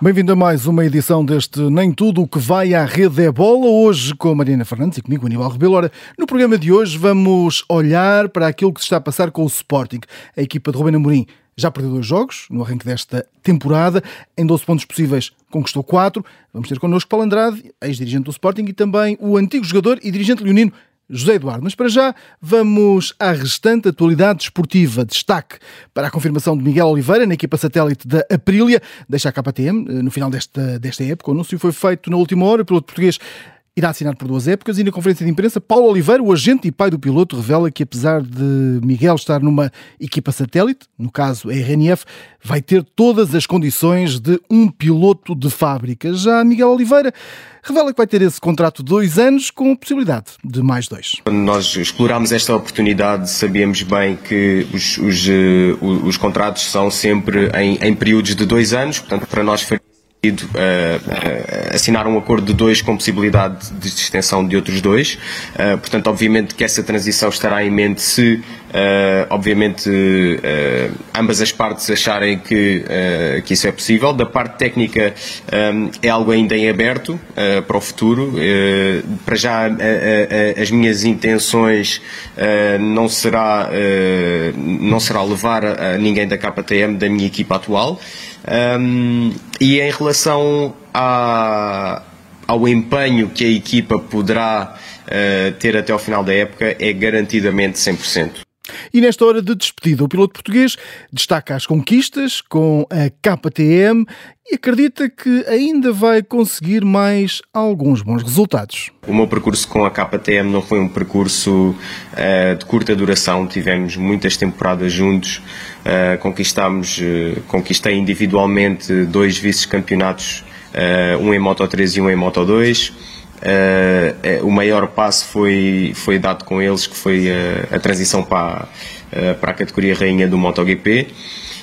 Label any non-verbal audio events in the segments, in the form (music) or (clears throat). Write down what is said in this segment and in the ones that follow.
Bem-vindo a mais uma edição deste Nem Tudo o que vai à rede é bola. Hoje com a Mariana Fernandes e comigo, Aníbal Rebelo. Ora, no programa de hoje vamos olhar para aquilo que se está a passar com o Sporting. A equipa de Rubén Amorim já perdeu dois jogos no arranque desta temporada. Em 12 pontos possíveis conquistou 4. Vamos ter connosco Paulo Andrade, ex-dirigente do Sporting, e também o antigo jogador e dirigente leonino José Eduardo. Mas para já vamos à restante atualidade esportiva. Destaque para a confirmação de Miguel Oliveira na equipa satélite da Aprilia, deixa a KTM eh, no final desta, desta época. O anúncio foi feito na última hora pelo português irá assinar por duas épocas e na conferência de imprensa Paulo Oliveira, o agente e pai do piloto, revela que apesar de Miguel estar numa equipa satélite, no caso a RNF, vai ter todas as condições de um piloto de fábrica. Já Miguel Oliveira revela que vai ter esse contrato de dois anos com possibilidade de mais dois. Quando nós explorámos esta oportunidade, sabíamos bem que os, os, eh, os contratos são sempre em, em períodos de dois anos, portanto para nós Uh, uh, assinar um acordo de dois com possibilidade de extensão de outros dois. Uh, portanto, obviamente que essa transição estará em mente se, obviamente, ambas as partes acharem que, que isso é possível. Da parte técnica, um, é algo ainda em aberto para o futuro. para já, as minhas intenções não, será, não será levar a ninguém da KTM, da minha equipa atual. Um, e em relação ao empenho que a equipa poderá uh, ter até ao final da época, é garantidamente 100%. E nesta hora de despedida, o piloto português destaca as conquistas com a KTM e acredita que ainda vai conseguir mais alguns bons resultados. O meu percurso com a KTM não foi um percurso uh, de curta duração, tivemos muitas temporadas juntos, uh, conquistámos, uh, conquistei individualmente dois vice-campeonatos, um em Moto 3 e um em Moto 2. Uh, o maior passo foi, foi dado com eles, que foi a, a transição para, uh, para a categoria rainha do MotoGP.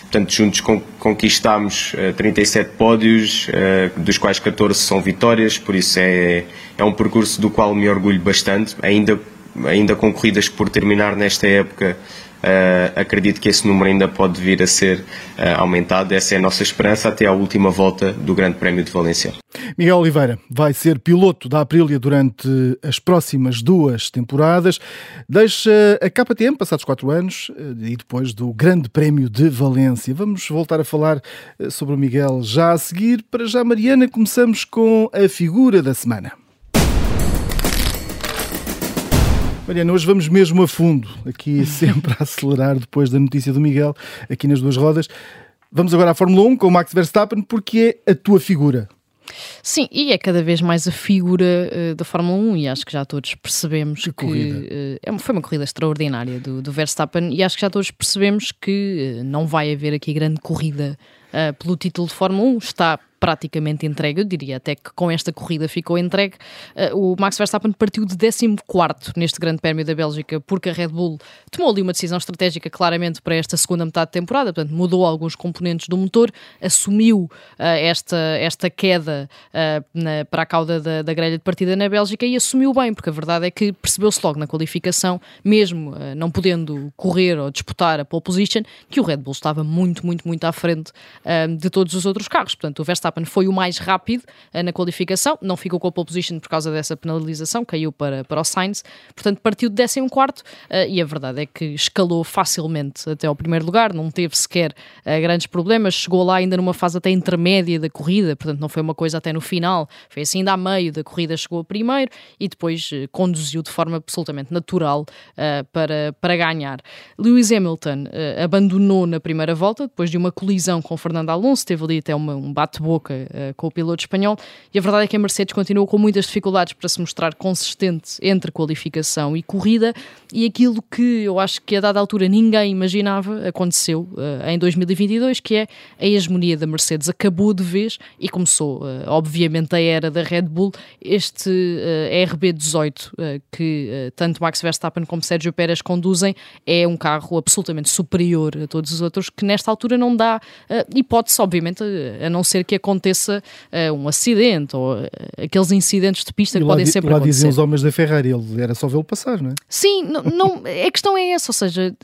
Portanto, juntos conquistámos uh, 37 pódios, dos quais 14 são vitórias, por isso é, é um percurso do qual me orgulho bastante. Ainda, ainda com corridas por terminar nesta época, Uh, acredito que esse número ainda pode vir a ser uh, aumentado. Essa é a nossa esperança até à última volta do Grande Prémio de Valência. Miguel Oliveira vai ser piloto da Aprilia durante as próximas duas temporadas. Deixa a KTM passados quatro anos eh, e depois do Grande Prémio de Valência. Vamos voltar a falar sobre o Miguel já a seguir. Para já, Mariana, começamos com a figura da semana. Mariana, hoje vamos mesmo a fundo, aqui (laughs) sempre a acelerar depois da notícia do Miguel, aqui nas duas rodas. Vamos agora à Fórmula 1 com o Max Verstappen, porque é a tua figura. Sim, e é cada vez mais a figura uh, da Fórmula 1 e acho que já todos percebemos que, que uh, foi uma corrida extraordinária do, do, Verstappen e acho que já todos percebemos que uh, não vai haver aqui grande corrida pelo título de Fórmula 1. Está praticamente entregue, eu diria até que com esta corrida ficou entregue. Uh, o Max Verstappen partiu de 14 neste Grande Prémio da Bélgica, porque a Red Bull tomou ali uma decisão estratégica claramente para esta segunda metade de temporada, portanto mudou alguns componentes do motor, assumiu uh, esta, esta queda uh, na, para a cauda da, da, grelha de partida na Bélgica e assumiu bem, porque a verdade é que percebeu-se logo na qualificação, mesmo não podendo correr ou disputar a pole position, que o Red Bull estava muito, muito, muito à frente de todos os outros carros. Portanto, o Verstappen Verstappen foi o mais rápido uh, na qualificação, não ficou com a pole position por causa dessa penalização, caiu para, para o Sainz, portanto partiu de 14 uh, e a verdade é que escalou facilmente até ao primeiro lugar, não teve sequer uh, grandes problemas, chegou lá ainda numa fase até intermédia da corrida, portanto não foi uma coisa até no final, foi assim ainda a meio da corrida chegou a primeiro e depois conduziu de forma absolutamente natural para, para ganhar. Lewis Hamilton abandonou na primeira volta, depois de uma colisão com Fernando Alonso, teve ali até uma, um bate-boca boca uh, com o piloto espanhol. E a verdade é que a Mercedes continuou com muitas dificuldades para se mostrar consistente entre qualificação e corrida. E aquilo que eu acho que a dada altura ninguém imaginava aconteceu uh, em 2022, que é a hegemonia da Mercedes acabou de vez e começou, uh, obviamente, a era da Red Bull. Este RB18 que tanto Max Verstappen como Sérgio Pérez conduzem é um carro absolutamente superior a todos os outros que nesta altura não dá hipótese, obviamente, a não ser que aconteça aconteça uh, um acidente ou uh, aqueles incidentes de pista e que podem sempre lá acontecer. diziam os homens da Ferrari, ele era só vê-lo passar, não é? Sim, não, não, a questão é essa, ou seja,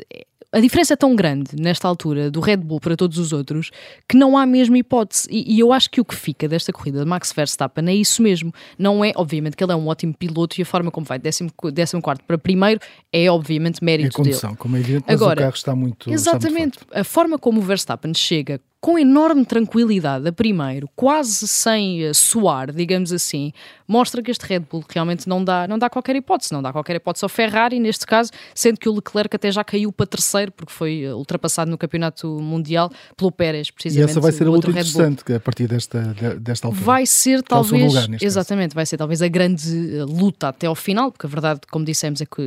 a diferença é tão grande nesta altura do Red Bull para todos os outros que não há mesmo hipótese. E, e, eu acho que o que fica desta corrida de Max Verstappen é isso mesmo. Não é, obviamente, que ele é um ótimo piloto e a forma como vai de 14 para primeiro é, obviamente, mérito é a condição, dele. Como é evidente, mas Agora, o carro está muito. Exatamente. Está muito a forma como o Verstappen chega com enorme tranquilidade a primeiro, quase sem uh, suar, digamos assim, mostra que este Red Bull realmente não dá, não dá qualquer hipótese, não dá qualquer hipótese ao Ferrari, neste caso, sendo que o Leclerc até já caiu para terceiro, porque foi uh, ultrapassado no Campeonato Mundial pelo Pérez, precisamente. E essa vai ser a luta interessante a partir desta, desta altura. Vai ser talvez, lugar, exatamente, caso. vai ser talvez a grande uh, luta até ao final, porque a verdade, como dissemos, é que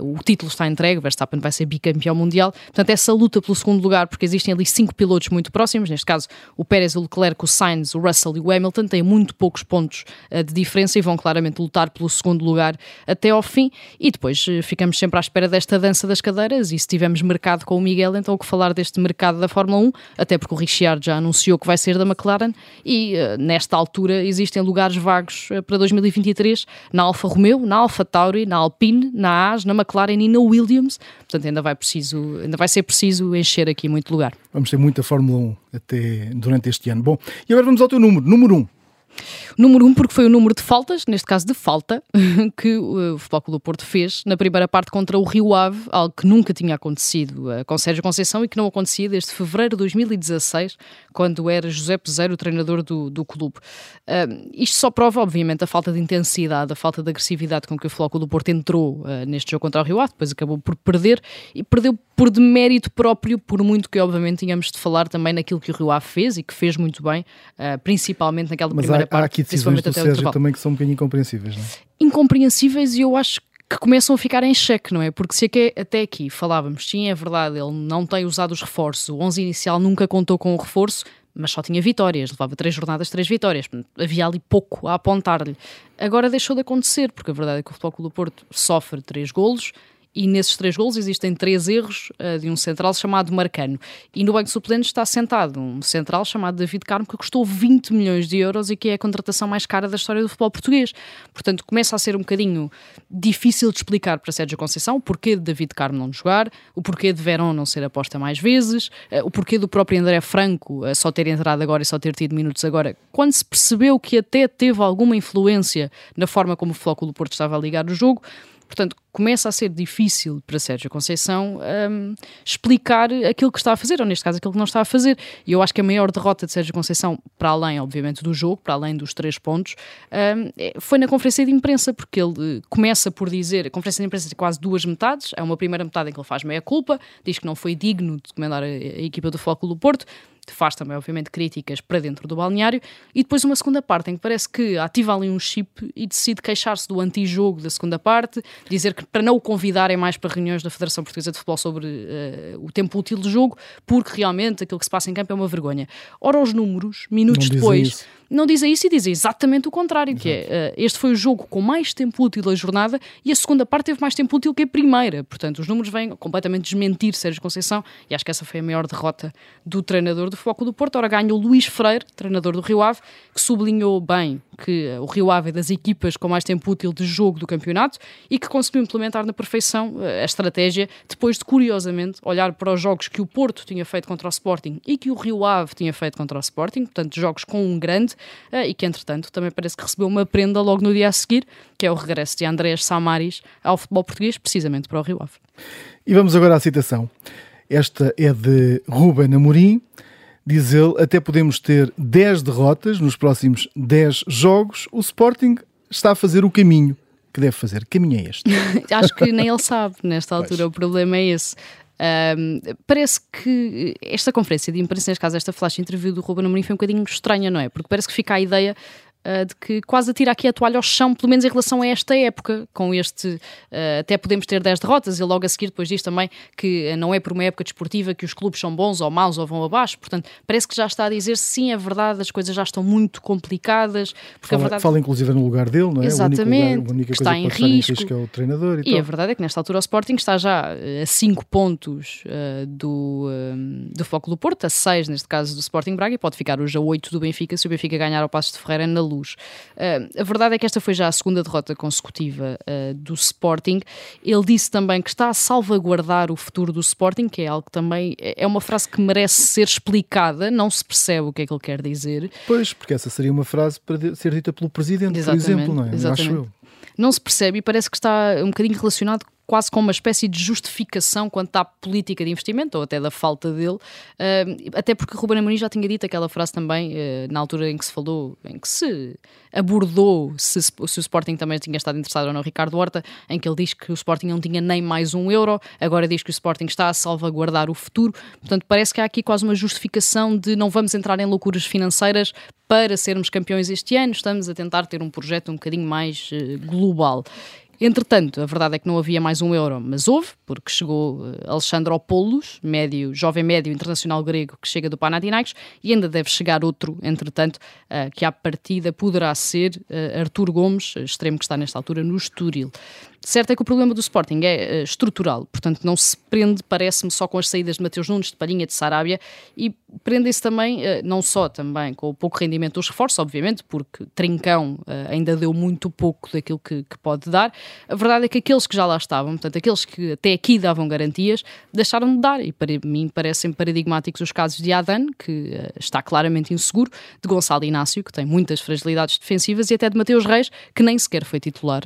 o título está entregue, Verstappen vai ser bicampeão mundial, portanto essa luta pelo segundo lugar, porque existem ali cinco pilotos muito próximos, neste caso o Pérez, o Leclerc, o Sainz, o Russell e o Hamilton, têm muito poucos pontos uh, de diferença e vão claramente lutar pelo segundo lugar até ao fim. E depois uh, ficamos sempre à espera desta dança das cadeiras. E se tivermos mercado com o Miguel, então o que falar deste mercado da Fórmula 1, até porque o Ricciardo já anunciou que vai ser da McLaren e uh, nesta altura existem lugares vagos para 2023 na Alfa Romeo, na Alfa Tauri, na Alpine, na Haas, na McLaren e na Williams. Portanto, ainda vai, preciso, ainda vai ser preciso encher aqui muito lugar. Vamos ter muita Fórmula 1 até durante este ano. Bom, e agora vamos ao teu número, número 1. Número 1, um, porque foi o número de faltas, neste caso de falta, (laughs) que o Futebol Clube do Porto fez na primeira parte contra o Rio Ave, algo que nunca tinha acontecido uh, com Sérgio Conceição e que não acontecia desde fevereiro de 2016, quando era José Peseiro o treinador do, do clube. Uh, isto só prova, obviamente, a falta de intensidade, a falta de agressividade com que o Futebol Clube do Porto entrou uh, neste jogo contra o Rio Ave, depois acabou por perder e perdeu por demérito próprio, por muito que, obviamente, tínhamos de falar também naquilo que o Rio Ave fez e que fez muito bem, principalmente naquela Mas primeira há, parte. Há aqui decisões do Sérgio também que são um bocadinho incompreensíveis, não é? Incompreensíveis e eu acho que começam a ficar em xeque, não é? Porque se até aqui falávamos, sim, é verdade, ele não tem usado os reforços, o 11 inicial nunca contou com o reforço, mas só tinha vitórias, levava três jornadas, três vitórias, havia ali pouco a apontar-lhe. Agora deixou de acontecer, porque a verdade é que o Futebol Clube do Porto sofre três golos, e nesses três gols existem três erros uh, de um central chamado Marcano. E no banco de suplentes está sentado um central chamado David Carmo que custou 20 milhões de euros e que é a contratação mais cara da história do futebol português. Portanto, começa a ser um bocadinho difícil de explicar para Sérgio Conceição o porquê de David Carmo não jogar, o porquê de Verón não ser aposta mais vezes, uh, o porquê do próprio André Franco uh, só ter entrado agora e só ter tido minutos agora, quando se percebeu que até teve alguma influência na forma como o Flóculo do Porto estava a ligar o jogo. Portanto, começa a ser difícil para Sérgio Conceição um, explicar aquilo que está a fazer, ou neste caso aquilo que não está a fazer. E eu acho que a maior derrota de Sérgio Conceição, para além, obviamente, do jogo, para além dos três pontos, um, é, foi na conferência de imprensa, porque ele começa por dizer, a conferência de imprensa tem quase duas metades, é uma primeira metade em que ele faz meia culpa, diz que não foi digno de comandar a, a equipa do Foco do Porto, faz também, obviamente, críticas para dentro do balneário, e depois uma segunda parte em que parece que ativa ali um chip e decide queixar-se do antijogo da segunda parte, dizer que para não o convidarem mais para reuniões da Federação Portuguesa de Futebol sobre uh, o tempo útil do jogo, porque realmente aquilo que se passa em campo é uma vergonha. Ora, os números, minutos depois não dizem isso e dizem exatamente o contrário, Exato. que é, uh, este foi o jogo com mais tempo útil da jornada e a segunda parte teve mais tempo útil que a primeira. Portanto, os números vêm completamente desmentir Sérgio Conceição e acho que essa foi a maior derrota do treinador do Foco do Porto. Ora, ganha o Luís Freire, treinador do Rio Ave, que sublinhou bem que uh, o Rio Ave é das equipas com mais tempo útil de jogo do campeonato e que conseguiu implementar na perfeição uh, a estratégia depois de, curiosamente, olhar para os jogos que o Porto tinha feito contra o Sporting e que o Rio Ave tinha feito contra o Sporting, portanto, jogos com um grande eh, e que, entretanto, também parece que recebeu uma prenda logo no dia a seguir, que é o regresso de Andrés Samaris ao futebol português, precisamente para o Rio Ave. E vamos agora à citação. Esta é de Ruben Amorim. Diz ele, até podemos ter 10 derrotas nos próximos 10 jogos. O Sporting está a fazer o caminho que deve fazer. Que caminho é este? (laughs) Acho que nem ele sabe, nesta altura, pois. o problema é esse. Um, parece que esta conferência de imprensa, neste caso, esta flash interview do Ruben Amorim foi um bocadinho estranha, não é? Porque parece que fica a ideia uh, de que quase atira aqui a toalha ao chão, pelo menos em relação a esta época, com este, uh, até podemos ter 10 derrotas, e logo a seguir depois diz também que não é por uma época desportiva que os clubes são bons ou maus ou vão abaixo, portanto, parece que já está a dizer sim, é verdade, as coisas já estão muito complicadas. Porque fala, a verdade... fala inclusive no lugar dele, não é? Exatamente, lugar, a única que está em risco. em risco é o treinador e, e a verdade é que nesta altura o Sporting está já a 5 pontos uh, do, um, do Foco do Porto, a 6 neste caso do Sporting Braga, e pode ficar hoje a 8 do Benfica se o Benfica ganhar ao Passo de Ferreira na luz. Luz. Uh, a verdade é que esta foi já a segunda derrota consecutiva uh, do Sporting. Ele disse também que está a salvaguardar o futuro do Sporting, que é algo que também é uma frase que merece ser explicada, não se percebe o que é que ele quer dizer. Pois, porque essa seria uma frase para ser dita pelo Presidente, Exatamente. por exemplo, não é? Exatamente. Acho eu. Não se percebe e parece que está um bocadinho relacionado quase com uma espécie de justificação quanto à política de investimento, ou até da falta dele, até porque Ruben Amorim já tinha dito aquela frase também, uh, na altura em que se falou, em que se abordou se, se, o Sporting também tinha estado interessado ou não, Ricardo Horta, em que ele diz que o Sporting não tinha nem mais um euro, agora diz que o Sporting está a salvaguardar o futuro, portanto parece que há aqui quase uma justificação de não vamos entrar em loucuras financeiras para sermos campeões este ano, estamos a tentar ter um projeto um bocadinho mais uh, global. Entretanto, a verdade é que não havia mais um euro, mas houve, porque chegou uh, Alexandre Opoulos, médio, jovem médio internacional grego que chega do Panathinaikos, e ainda deve chegar outro, entretanto, uh, que à partida poderá ser uh, Artur Gomes, extremo que está nesta altura no Estoril. Certo é que o problema do Sporting é uh, estrutural, portanto não se prende, parece-me, só com as saídas de Mateus Nunes, de Palhinha, de Sarabia, e prende-se também, uh, não só também com o pouco rendimento dos reforços, obviamente, porque Trincão uh, ainda deu muito pouco daquilo que, que, pode dar. A verdade é que aqueles que já lá estavam, portanto, aqueles que até aqui davam garantias, deixaram de dar, e para mim parecem paradigmáticos os casos de Adan, que está claramente inseguro, de Gonçalo Inácio, que tem muitas fragilidades defensivas, e até de Mateus Reis, que nem sequer foi titular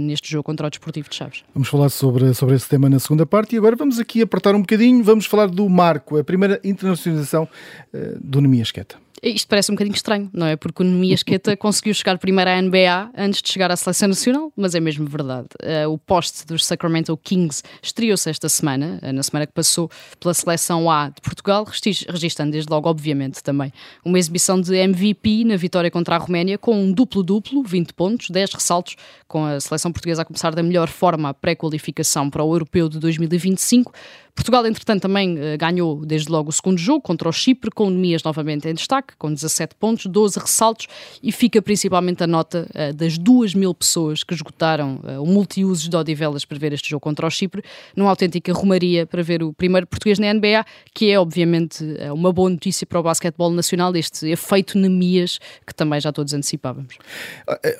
neste jogo contra o Desportivo de Chaves. Vamos falar sobre, sobre esse tema na segunda parte e agora vamos aqui apertar um bocadinho, vamos falar do Marco, a primeira internacionalização uh, do Nemias Queta. Isto parece um bocadinho estranho, não é? Porque o Nemias Queta (laughs) conseguiu chegar primeiro à NBA antes de chegar à seleção nacional, mas é mesmo verdade. Uh, o poste dos Sacramento Kings estreou-se esta semana, uh, na semana que passou pela seleção A de Portugal, registrando desde logo, obviamente, também uma exibição de MVP na vitória contra a Roménia com um duplo-duplo, 20 pontos, 10 ressaltos, com a seleção portuguesa a começar da melhor forma a pré-qualificação para o Europeu de 2025. Portugal, entretanto, também uh, ganhou desde logo o segundo jogo contra o Chipre, com o Nemias novamente em destaque, com 17 pontos, 12 ressaltos e fica principalmente a nota uh, das 2 mil pessoas que esgotaram uh, o multiusos de Odivelas para ver este jogo contra o Chipre, numa autêntica romaria para ver o primeiro português na NBA, que é obviamente uma boa notícia para o basquetebol nacional, este efeito Nemias que também já todos antecipávamos.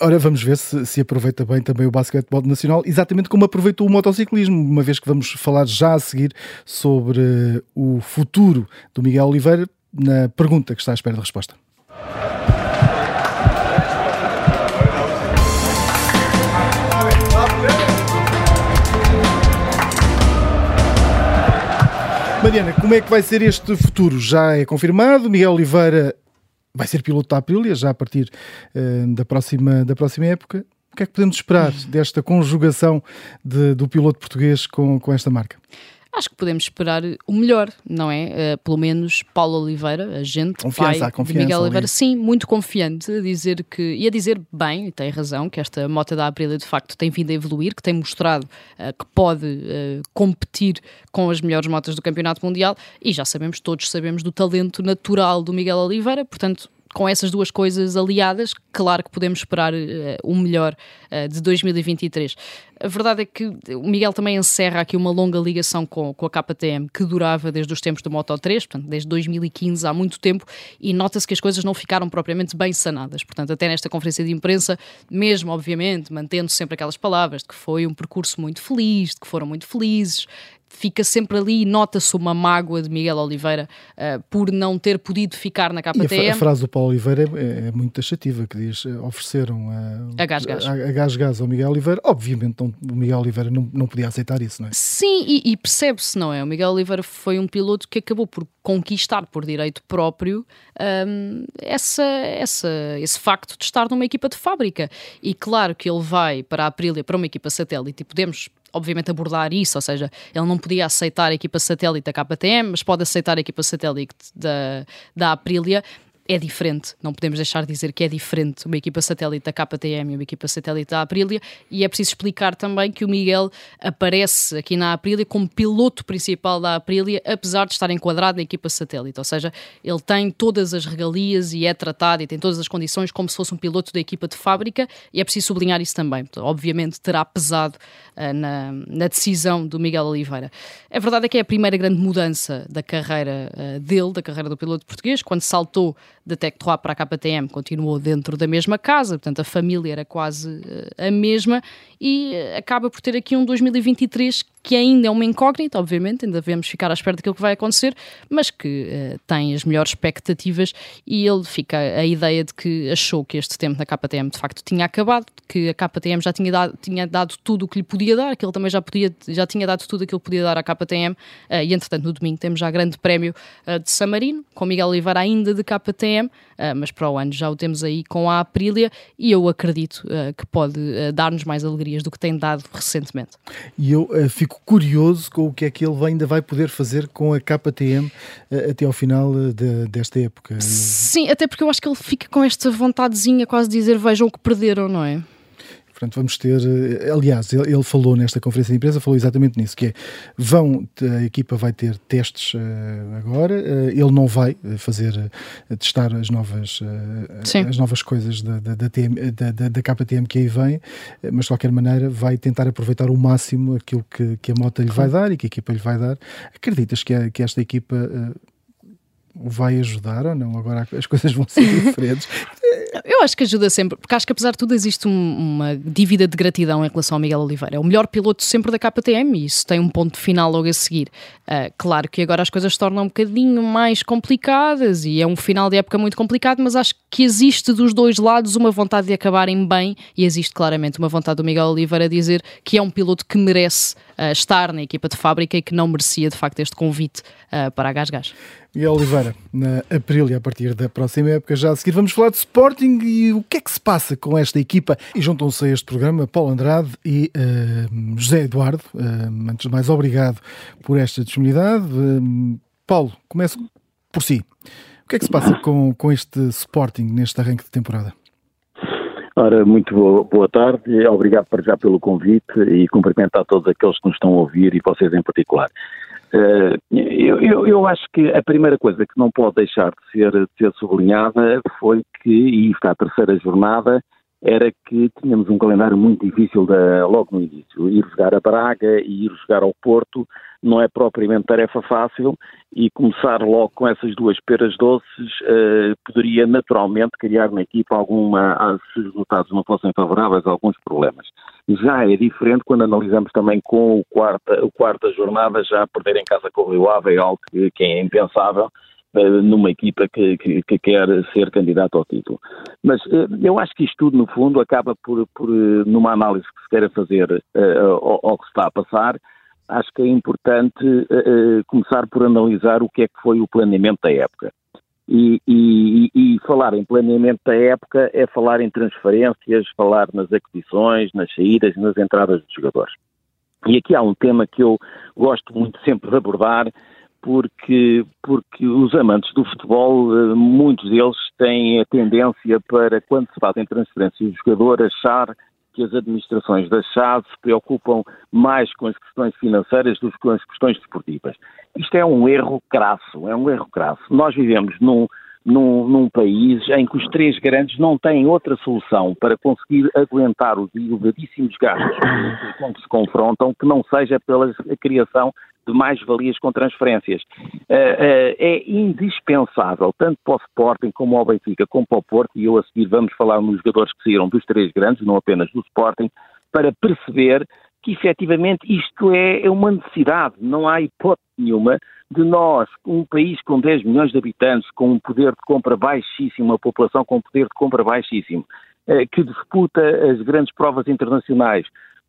Ora, vamos ver se, se aproveita bem também o basquetebol nacional, exatamente como aproveitou o motociclismo, uma vez que vamos falar já a seguir sobre o futuro do Miguel Oliveira na pergunta que está à espera de resposta. Mariana, como é que vai ser este futuro? Já é confirmado? Miguel Oliveira vai ser piloto da Aprilia já a partir uh, da, próxima, da próxima época. O que é que podemos esperar desta conjugação de, do piloto português com, com esta marca? Acho que podemos esperar o melhor, não é? Uh, pelo menos Paulo Oliveira, agente, confiança, pai confiança, de Miguel Oliveira, ali. sim, muito confiante a dizer que, e a dizer bem, e tem razão, que esta moto da Aprilia de facto tem vindo a evoluir, que tem mostrado uh, que pode uh, competir com as melhores motas do Campeonato Mundial e já sabemos, todos sabemos do talento natural do Miguel Oliveira, portanto com essas duas coisas aliadas, claro que podemos esperar uh, o melhor uh, de 2023. A verdade é que o Miguel também encerra aqui uma longa ligação com, com a KTM que durava desde os tempos do Moto 3, portanto, desde 2015 há muito tempo, e nota-se que as coisas não ficaram propriamente bem sanadas. Portanto, até nesta conferência de imprensa, mesmo obviamente mantendo sempre aquelas palavras de que foi um percurso muito feliz, de que foram muito felizes, fica sempre ali e nota-se uma mágoa de Miguel Oliveira uh, por não ter podido ficar na KTM. E a, a frase do Paulo Oliveira é, é muito taxativa, que diz, eh, ofereceram a, a gás-gás a, a gás-gás ao Miguel Oliveira, obviamente não, o Miguel Oliveira não, não podia aceitar isso, não é? Sim, e, e percebe-se, não é? O Miguel Oliveira foi um piloto que acabou por conquistar por direito próprio um, essa, essa, esse facto de estar numa equipa de fábrica. E claro que ele vai para a Aprilia, para uma equipa satélite, e podemos obviamente, abordar isso, ou seja, ele não podia aceitar a equipa satélite da KTM, mas pode aceitar a equipa satélite da, da Aprilia é diferente, não podemos deixar de dizer que é diferente uma equipa satélite da KTM e uma equipa satélite da Aprilia, e é preciso explicar também que o Miguel aparece aqui na Aprilia como piloto principal da Aprilia, apesar de estar enquadrado na equipa satélite, ou seja, ele tem todas as regalias e é tratado e tem todas as condições como se fosse um piloto da equipa de fábrica, e é preciso sublinhar isso também. Obviamente terá pesado na, na, decisão do Miguel Oliveira. A verdade é que é a primeira grande mudança da carreira uh, dele, da carreira do piloto português, quando saltou da Tectroa para a KTM continuou dentro da mesma casa, portanto a família era quase a mesma e acaba por ter aqui um 2023 que ainda é uma incógnita, obviamente, ainda devemos ficar à espera daquilo que vai acontecer, mas que uh, tem as melhores expectativas e ele fica a ideia de que achou que este tempo na KTM de facto tinha acabado, que a KTM já tinha dado, tinha dado tudo o que lhe podia dar, que ele também já, podia, já tinha dado tudo aquilo que podia dar à KTM uh, eh, e entretanto no domingo temos já grande prémio uh, de San Marino, com Miguel Oliveira ainda de KTM, mas para o ano já o temos aí com a Aprilia e eu acredito que pode dar-nos mais alegrias do que tem dado recentemente. E eu fico curioso com o que é que ele ainda vai poder fazer com a KTM até ao final de, desta época. Sim, até porque eu acho que ele fica com esta vontadezinha quase de dizer vejam o que perderam, não é? Portanto, vamos ter. Eh, aliás, ele falou nesta conferência de imprensa, falou exatamente nisso: que é vão, a equipa vai ter testes uh, agora, uh, ele não vai fazer testar as novas, as novas coisas da, da, da, TM, da, da KTM que aí vem, mas de qualquer maneira vai tentar aproveitar o máximo aquilo que, que a moto lhe vai dar e que a equipa lhe vai dar. Acreditas que, a, que esta equipa vai ajudar ou não? Agora as coisas vão ser (laughs) diferentes. Eu acho que ajuda sempre, porque acho que apesar de tudo existe um, uma dívida de gratidão em relação ao Miguel Oliveira. É o melhor piloto sempre da KTM e isso tem um ponto final logo a seguir. Uh, claro que agora as coisas se tornam um bocadinho mais complicadas e é um final de época muito complicado, mas acho que existe dos dois lados uma vontade de acabarem bem e existe claramente uma vontade do Miguel Oliveira dizer que é um piloto que merece uh, estar na equipa de fábrica e que não merecia de facto este convite uh, para a Gás Gás. Miguel Oliveira, na Aprilia, a partir da próxima época, já a seguir vamos falar de Sporting e o que é que se passa com esta equipa. E juntam-se a este programa Paulo Andrade e uh, José Eduardo. Uh, antes de mais, obrigado por esta disponibilidade. Uh, Paulo, começo por si. O que é que se passa com, com este Sporting neste arranque de temporada? Ora, muito boa, boa tarde, obrigado para já pelo convite e cumprimentar todos aqueles que nos estão a ouvir e vocês em particular. Uh, eu, eu, eu, acho que a primeira coisa que não pode deixar de ser, de ser sublinhada foi que, e está a terceira jornada, era que tínhamos um calendário muito difícil de, logo no início. Ir jogar a Braga e ir jogar ao Porto não é propriamente tarefa fácil e começar logo com essas duas peras doces uh, poderia naturalmente criar na equipa alguma, ah, se os resultados não fossem favoráveis, alguns problemas. Já é diferente quando analisamos também com o quarta, o quarta jornada já perder em casa com o Rio Ave é algo que, que é impensável eh, numa equipa que, que, que, quer ser candidato ao título. Mas eh, eu acho que isto tudo, no fundo, acaba por, por numa análise que se queira fazer uh, ao, que se está a passar, acho que é importante uh, começar por analisar o que é que foi o planeamento da época. E, e, e, falar em planeamento da época é falar em transferências, falar nas aquisições, nas saídas, nas entradas dos jogadores. E aqui há um tema que eu gosto muito sempre de abordar, porque, porque os amantes do futebol, eh, muitos deles têm a tendência para, quando se fazem transferências do jogador, achar que as administrações da chave se preocupam mais com as questões financeiras do que com as questões desportivas. Isto é um erro crasso, é um erro crasso. Nós vivemos num, num, num, país em que os três grandes não têm outra solução para conseguir aguentar os elevadíssimos gastos com que se confrontam que não seja pela criação de mais-valias com transferências. Uh, uh, é indispensável, tanto para o Sporting como ao Benfica, como para o Porto, e eu a seguir vamos falar nos jogadores que saíram dos três grandes, não apenas do Sporting, para perceber que efetivamente isto é, é uma necessidade, não há hipótese nenhuma de nós, um país com 10 milhões de habitantes, com um poder de compra baixíssimo, uma população com um poder de compra baixíssimo, uh, que disputa as grandes provas internacionais,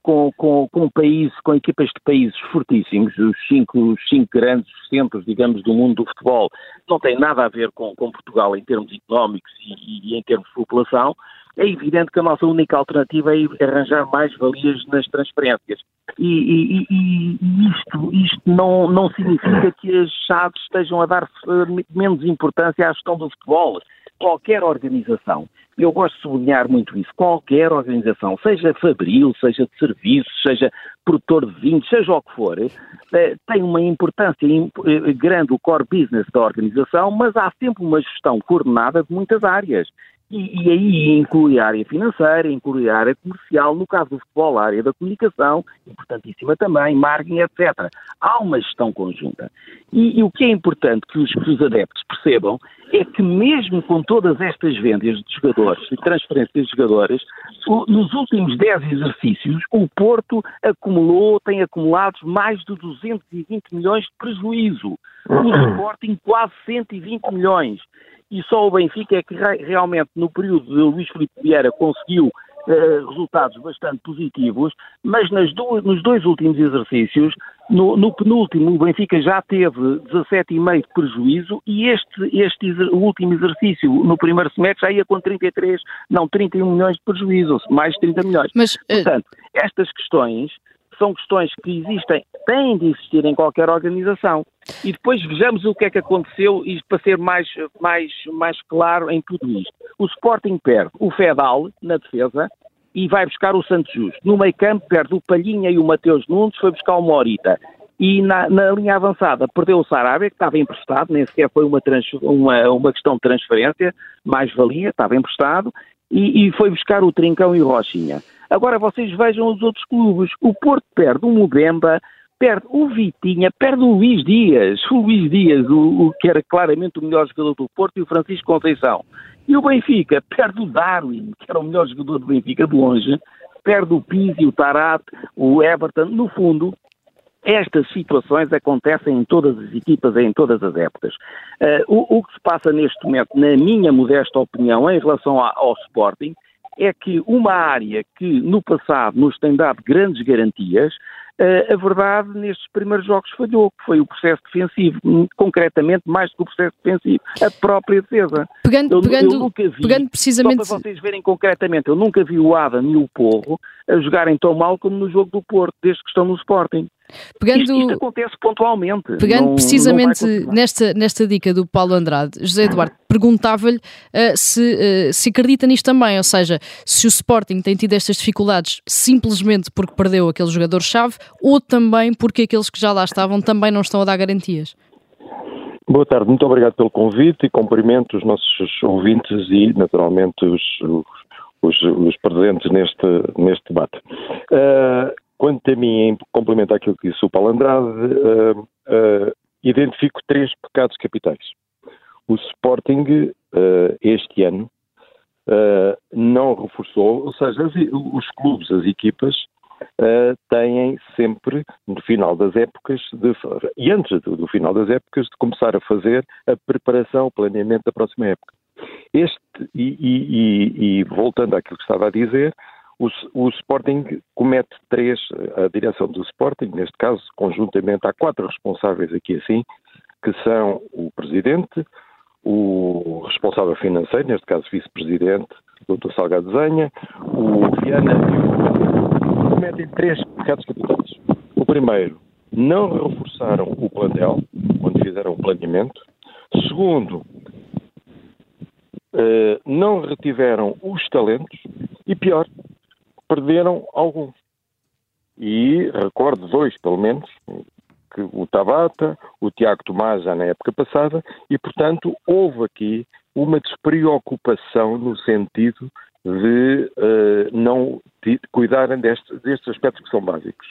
com, com, com países, com equipas de países fortíssimos, os cinco, os cinco grandes centros, digamos, do mundo do futebol, não tem nada a ver com, com Portugal em termos económicos e, e, em termos de população, é evidente que a nossa única alternativa é arranjar mais valias nas transferências. E, e, e, isto, isto não, não significa que as chaves estejam a dar eh, menos importância à gestão do futebol. Qualquer organização eu gosto de sublinhar muito isso. Qualquer organização, seja fabril, seja de serviços, seja produtor de vinhos, seja o que for, eh, tem uma importância eh, grande o core business da organização, mas há sempre uma gestão coordenada de muitas áreas. E, e, aí inclui a área financeira, inclui a área comercial, no caso do futebol, a área da comunicação, importantíssima também, marketing, etc. Há uma gestão conjunta. E, e o que é importante que os, que os, adeptos percebam é que mesmo com todas estas vendas de jogadores e transferências de jogadores, o, nos últimos 10 exercícios, o Porto acumulou, tem acumulado mais de 220 milhões de prejuízo. O (clears throat) Sporting quase 120 milhões e só o Benfica é que realmente no período de Luís Filipe Vieira conseguiu uh, resultados bastante positivos, mas do, nos dois últimos exercícios, no, no, penúltimo o Benfica já teve 17,5 de prejuízo e este, este o último exercício no primeiro semestre já ia com 33, não 31 milhões de prejuízo, mais de 30 milhões. Mas, uh... Portanto, estas questões são questões que existem, têm de existir em qualquer organização. E depois vejamos o que é que aconteceu, e para ser mais, mais, mais claro em tudo isto. O Sporting perde o Fedal na defesa e vai buscar o Santos Justo. No meio campo perde o Palhinha e o Mateus Nunes, foi buscar o Morita. E na, na, linha avançada perdeu o Sarabia, que estava emprestado, nem sequer foi uma, trans, uma, uma questão de transferência, mais valia, estava emprestado, e, e foi buscar o Trincão e o Rochinha. Agora vocês vejam os outros clubes. O Porto perde o Mubemba, perde o Vitinha, perde o Luís Dias, o Luís Dias, o, o, que era claramente o melhor jogador do Porto, e o Francisco Conceição. E o Benfica perde o Darwin, que era o melhor jogador do Benfica de longe, perde o Pizzi, o Tarat, o Everton. No fundo, estas situações acontecem em todas as equipas em todas as épocas. Uh, o, o, que se passa neste momento, na minha modesta opinião, em relação a, ao Sporting, é que uma área que no passado nos tem dado grandes garantias, Uh, a verdade, nestes primeiros jogos falhou, que foi o processo defensivo, concretamente mais do que o processo defensivo, a própria defesa. Pegando, eu, pegando, eu nunca vi, pegando precisamente... Só para vocês verem concretamente, eu nunca vi o Adam e o Porro a jogarem tão mal como no jogo do Porto, desde que estão no Sporting. Pegando, isto, isto acontece pontualmente. Pegando não, precisamente não nesta, nesta dica do Paulo Andrade, José Eduardo perguntava-lhe uh, se, uh, se acredita nisto também, ou seja, se o Sporting tem tido estas dificuldades simplesmente porque perdeu aquele jogador-chave ou também porque aqueles que já lá estavam também não estão a dar garantias. Boa tarde, muito obrigado pelo convite e cumprimento os nossos ouvintes e, naturalmente, os, os, os presentes neste, neste debate. Uh, Quanto a mim, em complemento àquilo que disse o Paulo Andrade, uh, uh, identifico três pecados capitais. O Sporting, uh, este ano, não reforçou, ou seja, os clubes, as equipas, têm sempre, no final das épocas, de, e antes do, do final das épocas, de começar a fazer a preparação, o planeamento da próxima época. Este, e, e, e, voltando àquilo que estava a dizer, o, o, Sporting comete três, a direção do Sporting, neste caso, conjuntamente, há quatro responsáveis aqui assim, que são o presidente, o responsável financeiro, neste caso vice-presidente, Dr. Salgado Zenha, o Viana e o cometem três pecados capitais. O primeiro, não reforçaram o plantel quando fizeram o planeamento. Segundo, eh, não retiveram os talentos. E pior, perderam alguns. E recordo dois, pelo menos, que o Tabata, o Tiago Tomás já na época passada, e portanto houve aqui uma despreocupação no sentido de uh, não de cuidarem destes, destes aspectos que são básicos.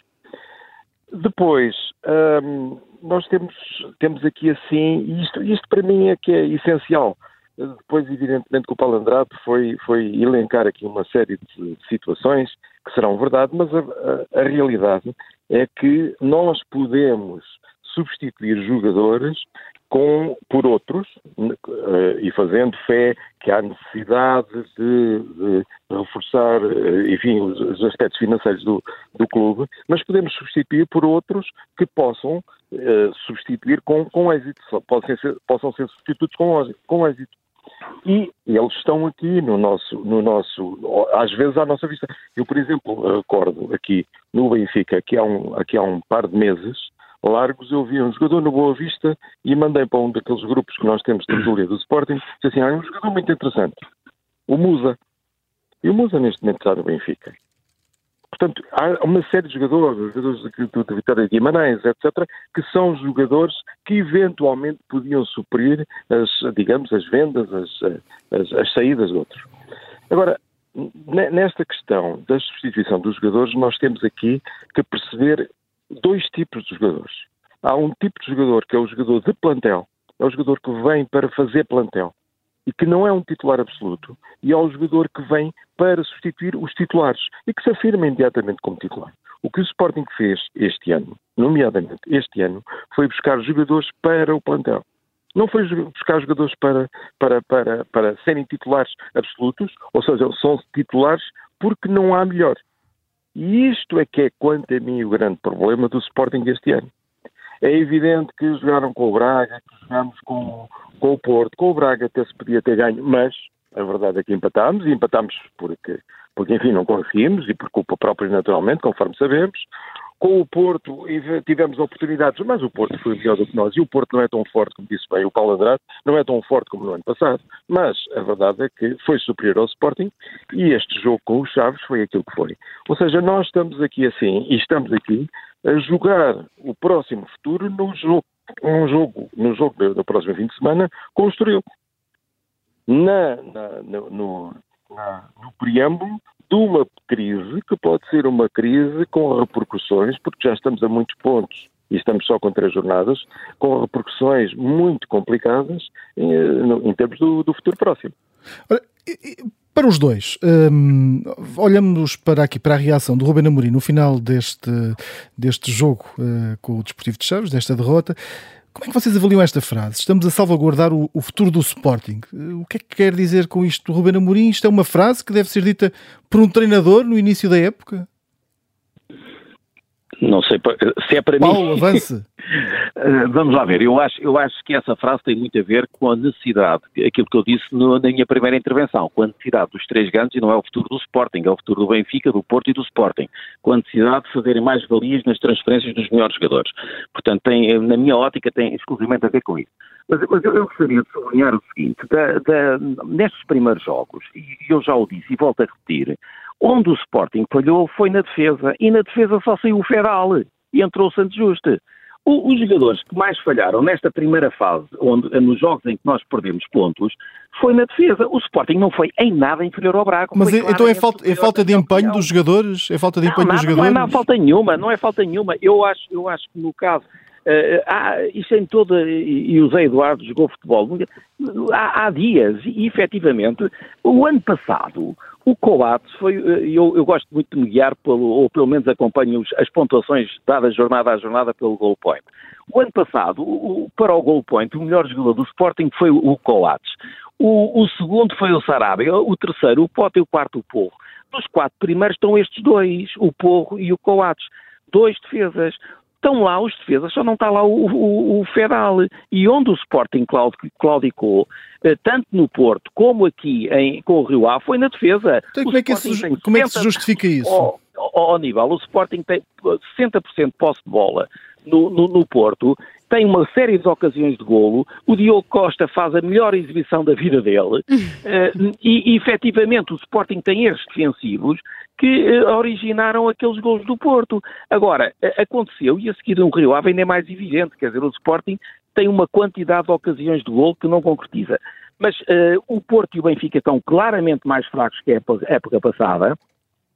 Depois, um, ehm, nós temos, temos aqui assim, isto, isto para mim é que é essencial, depois, evidentemente, que o Paulo Andrade foi, foi elencar aqui uma série de situações que serão verdade, mas a, a, a realidade é que nós podemos substituir jogadores com, por outros uh, e fazendo fé que há necessidade de, de reforçar, uh, enfim, os, os, aspectos financeiros do, do, clube, mas podemos substituir por outros que possam uh, substituir com, com êxito, possam ser, possam ser substitutos com, com êxito. E eles estão aqui no nosso, no nosso, às vezes à nossa vista. Eu, por exemplo, recordo aqui no Benfica, que há um, aqui há um par de meses largos, eu vi um jogador no Boa Vista e mandei para um daqueles grupos que nós temos de tertúlia do Sporting, disse assim, ah, é um jogador muito interessante, o Musa. E o Musa neste momento está no Benfica. Portanto, há uma série de jogadores, jogadores do, do Vitória de Guimarães, etc., que são jogadores que eventualmente podiam suprir as, digamos, as vendas, as, as, as saídas de outros. Agora, nesta questão da substituição dos jogadores, nós temos aqui que perceber dois tipos de jogadores. Há um tipo de jogador que é o jogador de plantel, é o jogador que vem para fazer plantel e que não é um titular absoluto, e é o jogador que vem para substituir os titulares e que se afirma imediatamente como titular. O que o Sporting fez este ano, nomeadamente este ano, foi buscar jogadores para o plantel. Não foi buscar jogadores para, para, para, para serem titulares absolutos, ou seja, são titulares porque não há melhor. E isto é que é, quanto a mim, o grande problema do Sporting este ano. É evidente que jogaram com o Braga, que jogamos com, com o Porto, com o Braga até se podia ter ganho, mas a verdade é que empatámos, e empatámos porque, porque enfim, não conseguimos, e por culpa própria, naturalmente, conforme sabemos. Com o Porto tivemos oportunidades, mas o Porto foi melhor do que nós, e o Porto não é tão forte, como disse bem o Paulo Andrade, não é tão forte como no ano passado, mas a verdade é que foi superior ao Sporting, e este jogo com os Chaves foi aquilo que foi. Ou seja, nós estamos aqui assim, e estamos aqui a jogar o próximo futuro no jogo, um jogo, no jogo do, fim de semana Estoril. Na, na, no, no, na, no preâmbulo de uma crise que pode ser uma crise com repercussões, porque já estamos a muitos pontos e estamos só com três jornadas, com repercussões muito complicadas em, em termos do, do futuro próximo. Ora, para os dois, um, olhamos para aqui para a reação do Ruben Amorim no final deste, deste jogo uh, com o Desportivo de Chaves, desta derrota. Como é que vocês avaliam esta frase? Estamos a salvaguardar o, o futuro do Sporting. Uh, o que é que quer dizer com isto Ruben Amorim? Isto é uma frase que deve ser dita por um treinador no início da época? Não sei se é para Paulo, mim. avance. (laughs) Eh, vamos lá ver, eu acho, eu acho que essa frase tem muito a ver com a necessidade, aquilo que eu disse no, na minha primeira intervenção, com a necessidade dos três grandes, e não é o futuro do Sporting, é o futuro do Benfica, do Porto e do Sporting, com a necessidade de fazerem mais valias nas transferências dos melhores jogadores. Portanto, tem, na minha ótica, tem exclusivamente a ver com isso. Mas, mas eu, eu, gostaria de sublinhar o seguinte, da, da, nestes primeiros jogos, e eu já o disse e volto a repetir, onde o Sporting falhou foi na defesa, e na defesa só saiu o Federal, e entrou o Santos Justo. Os jogadores que mais falharam nesta primeira fase, onde, nos jogos em que nós perdemos pontos, foi na defesa. O Sporting não foi em nada inferior ao Braga. Mas é, então é falta, é falta de empenho dos jogadores? É falta de empenho não, dos jogadores? Não, não é falta nenhuma, não é falta nenhuma. Eu acho, eu acho que no caso há, isso em toda, e o Zé Eduardo jogou futebol há, há, dias, e efetivamente, o ano passado, o Coates foi, eh, eu, eu, gosto muito de me guiar, pelo, ou pelo menos acompanho as pontuações dadas jornada a jornada pelo goal point. O ano passado, o, para o goal point, o melhor jogador do Sporting foi o Coates. O, o segundo foi o Sarabia, o terceiro o Pote e o quarto o Porro. Dos quatro primeiros estão estes dois, o Porro e o Coates. Dois defesas estão lá os defesas, só não está lá o, o, o Fedal. E onde o Sporting claudicou, eh, tanto no Porto como aqui em, com o Rio Ave, foi na defesa. Então, como, é que, isso, como é que se justifica isso? Ao, ao, ao nível, o Sporting tem 60% de posse de bola no, no, no Porto, tem uma série de ocasiões de golo, o Diogo Costa faz a melhor exibição da vida dele uh, (laughs) e, e efetivamente o Sporting tem erros defensivos que uh, originaram aqueles golos do Porto. Agora, uh, aconteceu e a seguir um Rio Ave ainda é mais evidente, quer dizer, o Sporting tem uma quantidade de ocasiões de golo que não concretiza. Mas o Porto e o Benfica estão claramente mais fracos que a época passada,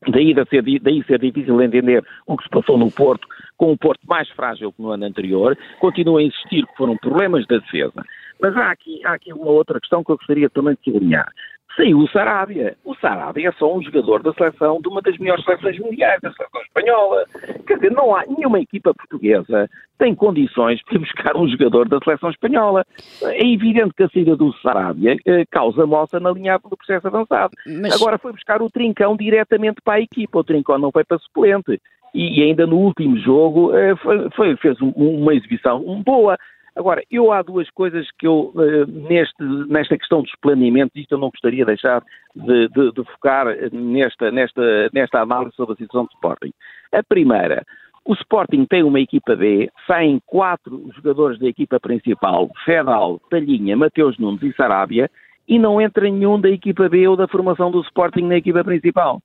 Daí ser, daí ser difícil entender o que se passou no Porto, com o Porto mais frágil que no ano anterior. Continuo a insistir que foram problemas da defesa. Mas há aqui, há aqui uma outra questão que eu gostaria também de sublinhar saiu o Sarabia. O Sarabia é só um jogador da seleção, de uma das melhores seleções mundiais, da seleção espanhola. Quer dizer, não há nenhuma equipa portuguesa tem condições para buscar um jogador da seleção espanhola. É evidente que a saída do Sarabia eh, causa moça na linha do processo avançado. Mas... Agora foi buscar o Trincão diretamente para a equipa. O Trincão não foi para suplente. E, ainda no último jogo eh, foi, foi, fez uma exibição boa. Agora, eu há duas coisas que eu, eh, neste, nesta questão dos planeamentos, isto eu não gostaria de deixar de, de, de focar nesta, nesta, nesta análise sobre a situação do Sporting. A primeira, o Sporting tem uma equipa B, saem quatro jogadores da equipa principal, Fedal, Talhinha, Mateus Nunes e Sarabia, e não entra nenhum da equipa B ou da formação do Sporting na equipa principal.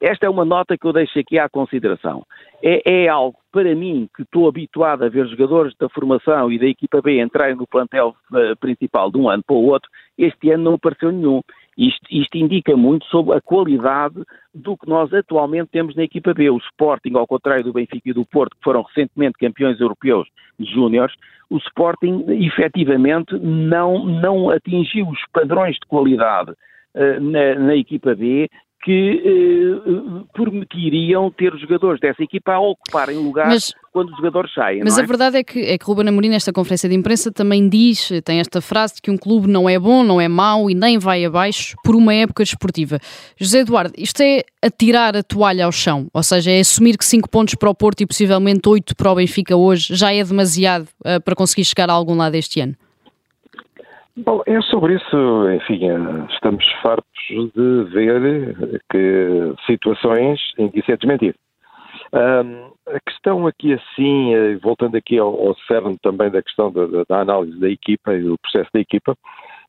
Esta é uma nota que eu deixo aqui à consideração. É, é algo, para mim, que estou habituado a ver jogadores da formação e da equipa B entrarem no plantel uh, principal de um ano para o outro, este ano não apareceu nenhum. Isto, isto, indica muito sobre a qualidade do que nós atualmente temos na equipa B. O Sporting, ao contrário do Benfica e do Porto, que foram recentemente campeões europeus de júniores, o Sporting efetivamente não, não atingiu os padrões de qualidade uh, na, na, equipa B que eh, permitiriam ter jogadores dessa equipa a ocuparem lugar mas, quando os jogadores saem. Mas é? a verdade é que, é que Ruben Amorim, nesta conferência de imprensa, também diz, tem esta frase de que um clube não é bom, não é mau e nem vai abaixo por uma época desportiva. José Eduardo, isto é atirar a toalha ao chão, ou seja, é assumir que 5 pontos para o Porto e possivelmente 8 para o Benfica hoje já é demasiado uh, para conseguir chegar a algum lado este ano? Bom, é sobre isso, enfim, estamos fartos de ver que situações em que isso é desmentido. Um, a questão aqui assim, eh, voltando aqui ao, ao cerne também da questão da, da, análise da equipa e do processo da equipa,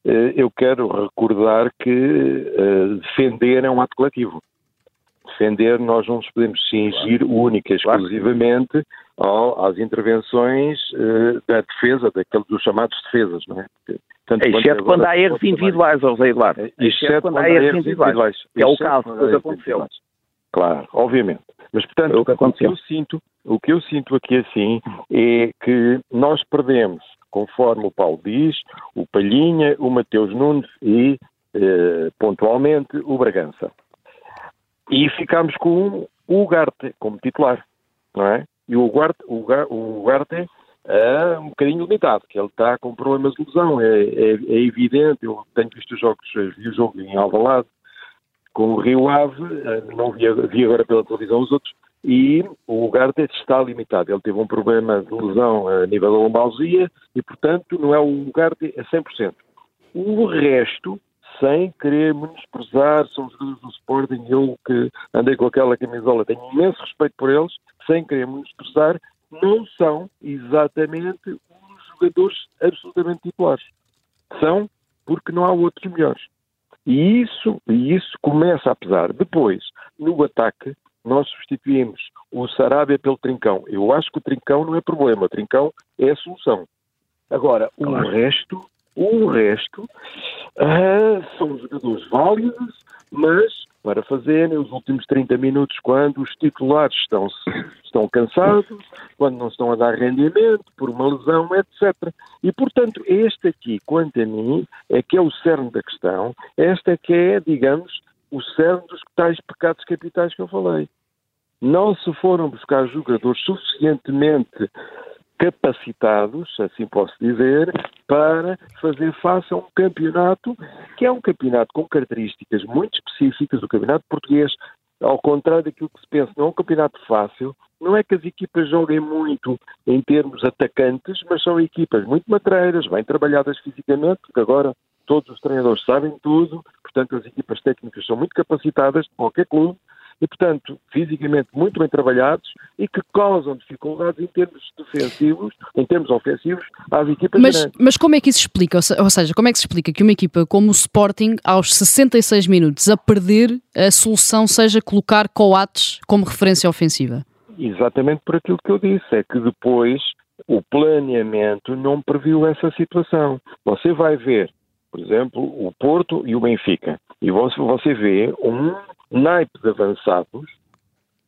eh, eu quero recordar que uh, defender é um ato coletivo. Defender, nós não nos podemos cingir única e exclusivamente ao, às intervenções uh, da defesa, daqueles dos chamados defesas, não é? Tanto exceto quando há erros individuais, José Eduardo. Exceto quando há erros individuais. Que é o caso que aconteceu. Claro, obviamente. Mas, portanto, o que, o que, eu sinto, o que eu sinto aqui assim é que nós perdemos, conforme o Paulo diz, o Palhinha, o Mateus Nunes e, eh, pontualmente, o Bragança. E ficamos com o Ugarte como titular, não é? E o Ugarte, o Ugarte é um bocadinho limitado, que ele está com problemas de lesão, é, é, é evidente, eu tenho visto os jogos, vi o jogo em Alvalade com o Rio Ave, eh, não vi, vi agora pela televisão os outros, e o Ugarte está limitado. Ele teve um problema de lesão a nível da lombalgia e, portanto, não é o Ugarte a 100%. O resto, sem querer menosprezar, são os jogadores do Sporting, eu que andei com aquela camisola, tenho imenso respeito por eles, sem querer menosprezar, não são exatamente os jogadores absolutamente titulares. São porque não há outros melhores. E isso, e isso começa a pesar. Depois, no ataque, nós substituímos o Sarabia pelo Trincão. Eu acho que o Trincão não é problema, o Trincão é a solução. Agora, o resto, o resto uh, são jogadores válidos, mas para fazerem os últimos 30 minutos quando os titulares estão, estão cansados, quando não estão a dar rendimento, por uma lesão, etc. E, portanto, este aqui, quanto a mim, é que é o cerne da questão, esta é que é, digamos, o cerne dos tais pecados capitais que eu falei. Não se foram buscar jogadores suficientemente capacitados, assim posso dizer, para fazer face a um campeonato que é um campeonato com características muito específicas. O campeonato português, ao contrário daquilo que se pensa, não é um campeonato fácil. Não é que as equipas joguem muito em termos atacantes, mas são equipas muito matreiras, bem trabalhadas fisicamente, porque agora todos os treinadores sabem tudo, portanto as equipas técnicas são muito capacitadas de qualquer clube e, portanto, fisicamente muito bem trabalhados e que causam dificuldades em termos defensivos, em termos ofensivos, às equipas mas, grandes. Mas como é que isso explica? Ou seja, como é que se explica que uma equipa como o Sporting, aos 66 minutos, a perder, a solução seja colocar Coates como referência ofensiva? Exatamente por aquilo que eu disse, é que depois o planeamento não previu essa situação. Você vai ver, por exemplo, o Porto e o Benfica, e você vê um naipes avançados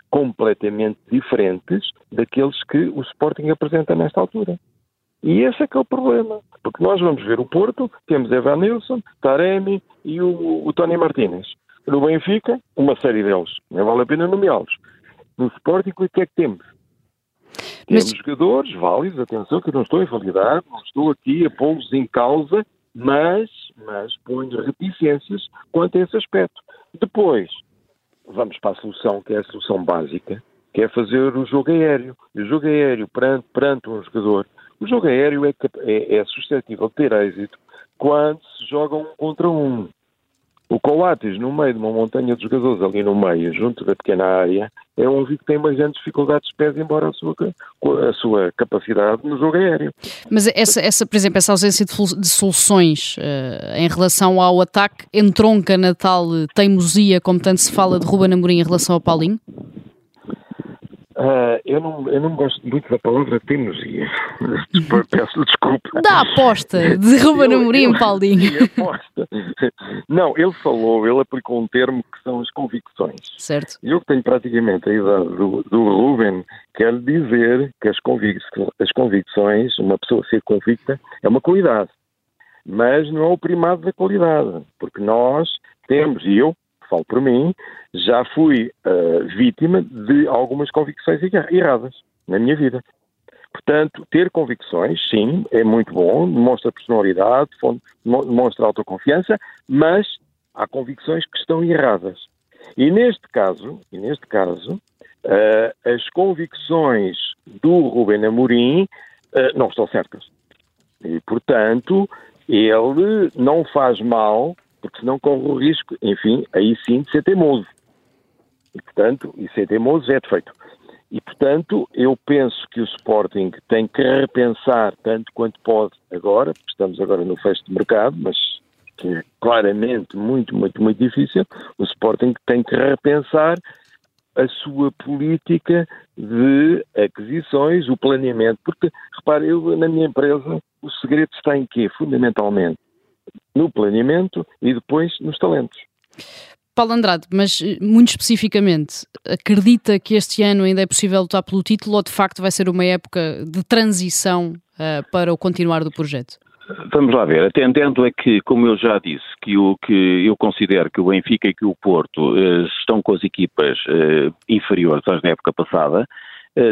completamente diferentes daqueles que o Sporting apresenta nesta altura. E esse é que é o problema. Porque nós vamos ver o Porto, temos Evan Nilsson, Taremi e o, o Tony Martínez. No Benfica, uma série deles. Não vale a pena nomeá-los. No Sporting, o que é que temos? Mas... Temos jogadores válidos, atenção que eu não estou a invalidar, não estou aqui a pô-los em causa, mas, mas ponho reticências quanto a esse aspecto. Depois, vamos para a solução que é a solução básica, que é fazer o jogo aéreo. O jogo aéreo perante, perante um jogador, o jogo aéreo é, é, é suscetível de ter êxito quando se joga um contra um. O Coates, no meio de uma montanha de jogadores ali no meio, junto da pequena área, é um que tem umas grandes dificuldades de pés, embora a sua, a sua capacidade no jogo aéreo. Mas essa, essa por exemplo, essa ausência de, soluções uh, em relação ao ataque entronca na tal teimosia, como tanto se fala de Ruben Amorim em relação ao Paulinho? Uh, eu, não, eu não gosto muito da palavra teimosia. (laughs) Peço desculpa. Da aposta de Ruben Amorim, Paulinho. (laughs) aposta. Não, ele falou, ele aplicou um termo que são as convicções. Certo. Eu que tenho praticamente a idade do, do Ruben, quero dizer que as, convic as convicções, uma pessoa ser convicta, é uma qualidade. Mas não é o primado da qualidade. Porque nós temos, e eu falo por mim, já fui uh, vítima de algumas convicções erradas na minha vida. Portanto, ter convicções, sim, é muito bom, demonstra personalidade, demonstra autoconfiança, mas há convicções que estão erradas. E neste caso, e neste caso, uh, as convicções do Rubem Amorim uh, não estão certas. E, portanto, ele não faz mal porque senão corre o risco, enfim, aí sim, de ser teimoso. E, portanto, e ser teimoso é defeito. E, portanto, eu penso que o Sporting tem que repensar tanto quanto pode agora, porque estamos agora no fecho de mercado, mas que é claramente muito, muito, muito difícil, o Sporting tem que repensar a sua política de aquisições, o planeamento, porque, repare, eu na minha empresa, o segredo está em quê? Fundamentalmente, no planeamento e depois nos talentos. Paulo Andrade, mas eh, muito especificamente, acredita que este ano ainda é possível lutar pelo título ou de facto vai ser uma época de transição uh, para o continuar do projeto? Vamos lá ver, atendendo a que, como eu já disse, que, o, que eu considero que o Benfica e que o Porto uh, estão com as equipas uh, inferiores às da época passada, eh,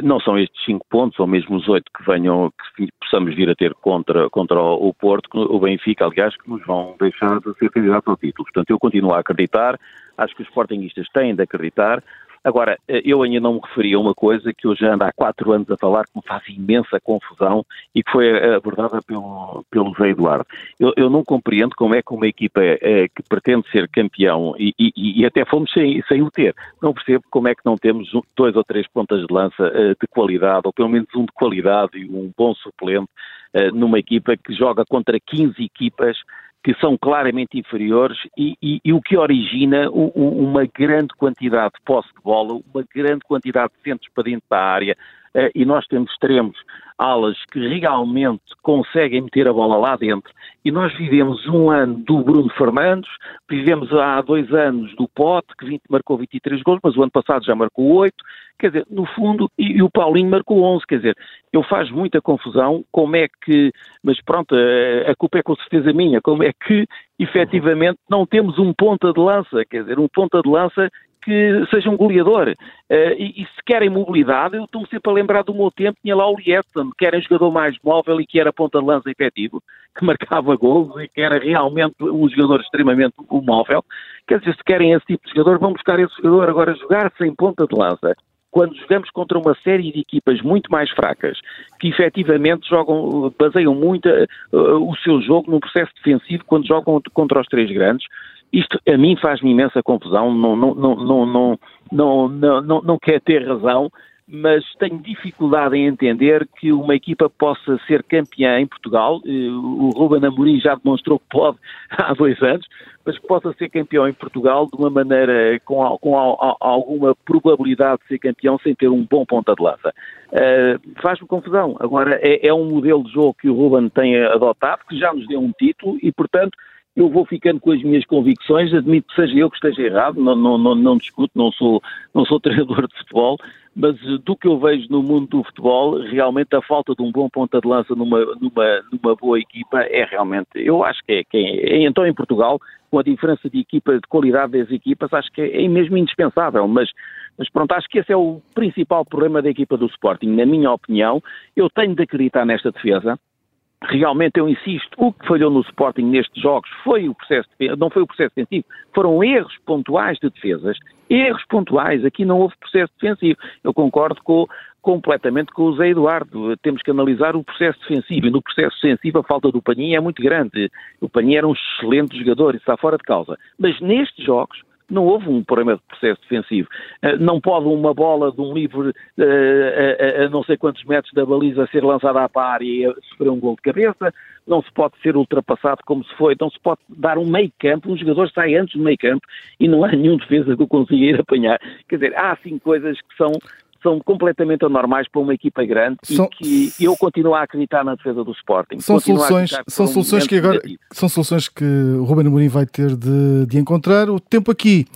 não são estes cinco pontos, ou mesmo os oito que venham, que possamos vir a ter contra, contra o Porto, o Benfica, aliás, que nos vão deixar de ser candidato ao título. Portanto, eu continuo a acreditar, acho que os sportinguistas têm de acreditar, Agora, eh, eu ainda não me referi a uma coisa que eu já ando há quatro anos a falar que me faz imensa confusão e que foi eh, abordada pelo, pelo Zé Eduardo. Eu, eu não compreendo como é que uma equipa é, que pretende ser campeão e, e, e, até fomos sem, sem o ter. Não percebo como é que não temos dois ou três pontas de lança de qualidade, ou pelo menos um de qualidade e um bom suplente numa equipa que joga contra 15 equipas que são claramente inferiores e, e, e o que origina um, uma grande quantidade de posse de bola, uma grande quantidade de centros para dentro da área, e nós temos extremos alas que realmente conseguem meter a bola lá dentro. E nós vivemos um ano do Bruno Fernandes, vivemos há dois anos do Pote, que 20, marcou 23 gols, mas o ano passado já marcou 8. Quer dizer, no fundo, e, e, o Paulinho marcou 11. Quer dizer, eu faz muita confusão como é que, mas pronto, a, a culpa é com certeza minha, como é que efetivamente não temos um ponta de lança, quer dizer, um ponta de lança que seja um goleador. Uh, e, e, se querem mobilidade, eu estou-me sempre a lembrar do meu tempo, tinha lá o Lietzen, que era um jogador mais móvel e que era ponta de lança efetivo, que (laughs) marcava gols e que era realmente um jogador extremamente móvel. Quer dizer, se querem esse tipo de jogador, vão buscar esse jogador. Agora, jogar sem ponta de lança, quando jogamos contra uma série de equipas muito mais fracas, que efetivamente jogam, baseiam muito uh, o seu jogo num processo defensivo quando jogam contra os três grandes, isto a mim faz-me imensa confusão, não, não, não, não, não, não, não, não, não quer ter razão, mas tenho dificuldade em entender que uma equipa possa ser campeã em Portugal. Eh, o Ruben Amorim já demonstrou que pode (laughs) há dois anos, mas que possa ser campeão em Portugal de uma maneira com, com alguma probabilidade de ser campeão sem ter um bom ponta de lança. Uh, Faz-me confusão. Agora, é, é um modelo de jogo que o Ruben tem adotado, que já nos deu um título e, portanto, eu vou ficando com as minhas convicções, admito que seja eu que esteja errado, não, não, não, não discuto, não sou, não sou (laughs) treinador de futebol, mas eh, do que eu vejo no mundo do futebol, realmente a falta de um bom ponta de lança numa, numa, numa boa equipa é realmente, eu acho que é, que é, então em Portugal, com a diferença de equipa, de qualidade das equipas, acho que é, é mesmo indispensável, mas, mas pronto, acho que esse é o principal problema da equipa do Sporting, na minha opinião, eu tenho de acreditar nesta defesa, realmente eu insisto, o que falhou no Sporting nestes jogos foi o processo, não foi o processo defensivo, foram erros pontuais de defesas, erros pontuais, aqui não houve processo defensivo. Eu concordo com, completamente com o Zé Eduardo. Temos que analisar o processo defensivo e no processo defensivo a falta do Paninha é muito grande. O Paninha era um excelente jogador, isso está fora de causa. Mas nestes jogos não houve um problema de processo defensivo. Eh, não pode uma bola de um livre uh, a, a, não sei quantos metros da baliza ser lançada à par e sofrer um gol de cabeça, não se pode ser ultrapassado como se foi, não se pode dar um meio campo, um jogador sai antes do meio campo e não há nenhum defesa que o consiga ir apanhar. Quer dizer, há assim coisas que são são completamente anormais para uma equipa grande são, e que eu continuo a acreditar na defesa do Sporting. São soluções, são soluções que agora são soluções que o Ruben Amorim vai ter de, de encontrar. O tempo aqui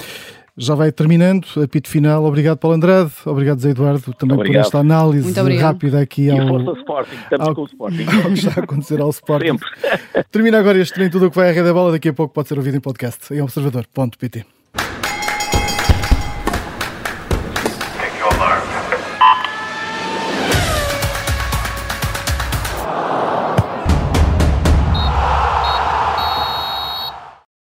já vai terminando, apito final. Obrigado, Paulo Andrade. Obrigado, Zé Eduardo, também obrigado. por esta análise rápida aqui ao, ao, Sporting. Estamos ao, com o Sporting. (laughs) ao que está a acontecer ao Sporting. Sempre. Termina agora este treino, tudo o que vai à rede da bola. Daqui a pouco pode ser ouvido em podcast em observador.pt.